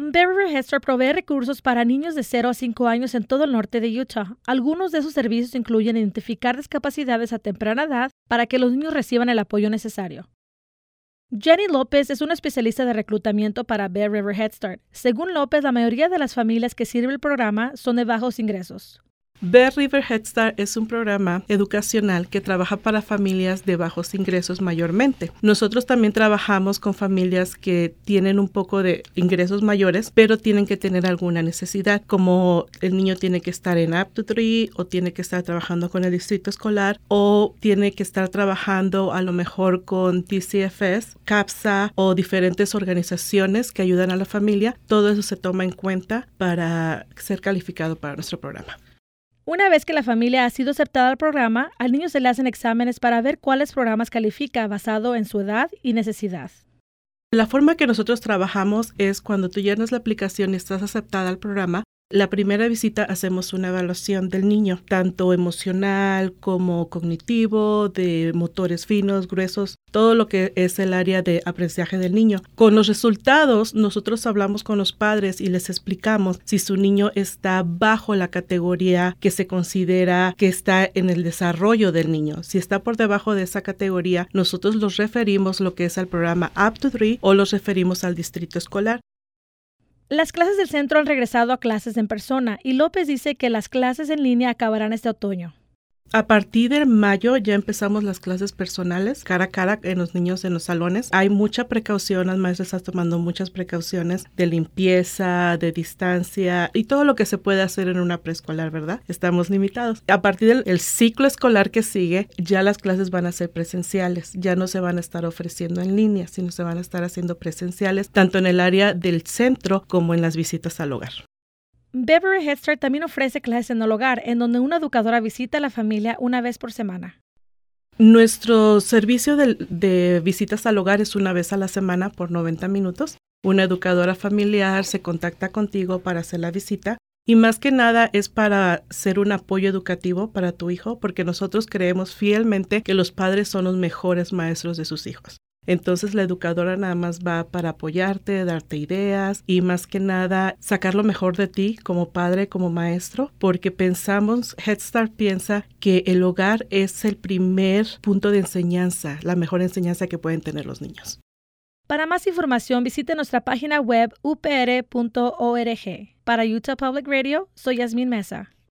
Beverly Head Start provee recursos para niños de 0 a 5 años en todo el norte de Utah. Algunos de sus servicios incluyen identificar discapacidades a temprana edad para que los niños reciban el apoyo necesario. Jenny López es una especialista de reclutamiento para Bear River Head Start. Según López, la mayoría de las familias que sirve el programa son de bajos ingresos. Bear River Head Start es un programa educacional que trabaja para familias de bajos ingresos mayormente. Nosotros también trabajamos con familias que tienen un poco de ingresos mayores, pero tienen que tener alguna necesidad, como el niño tiene que estar en Aptitude o tiene que estar trabajando con el distrito escolar o tiene que estar trabajando a lo mejor con TCFS, CAPSA o diferentes organizaciones que ayudan a la familia. Todo eso se toma en cuenta para ser calificado para nuestro programa. Una vez que la familia ha sido aceptada al programa, al niño se le hacen exámenes para ver cuáles programas califica basado en su edad y necesidad. La forma que nosotros trabajamos es cuando tú llenas la aplicación y estás aceptada al programa, la primera visita hacemos una evaluación del niño, tanto emocional como cognitivo, de motores finos, gruesos, todo lo que es el área de aprendizaje del niño. Con los resultados, nosotros hablamos con los padres y les explicamos si su niño está bajo la categoría que se considera que está en el desarrollo del niño. Si está por debajo de esa categoría, nosotros los referimos lo que es al programa Up to 3 o los referimos al distrito escolar. Las clases del centro han regresado a clases en persona y López dice que las clases en línea acabarán este otoño. A partir de mayo ya empezamos las clases personales, cara a cara en los niños en los salones. Hay mucha precaución, las maestras están tomando muchas precauciones de limpieza, de distancia y todo lo que se puede hacer en una preescolar, ¿verdad? Estamos limitados. A partir del ciclo escolar que sigue, ya las clases van a ser presenciales, ya no se van a estar ofreciendo en línea, sino se van a estar haciendo presenciales, tanto en el área del centro como en las visitas al hogar. Beverly Head Start también ofrece clases en el hogar, en donde una educadora visita a la familia una vez por semana. Nuestro servicio de, de, visitas al hogar es una vez a la semana por 90 minutos. Una educadora familiar se contacta contigo para hacer la visita y más que nada es para ser un apoyo educativo para tu hijo porque nosotros creemos fielmente que los padres son los mejores maestros de sus hijos. Entonces la educadora nada más va para apoyarte, darte ideas y más que nada sacar lo mejor de ti como padre, como maestro, porque pensamos, Head Start piensa que el hogar es el primer punto de enseñanza, la mejor enseñanza que pueden tener los niños. Para más información visite nuestra página web upr.org. Para Utah Public Radio, soy Yasmin Mesa.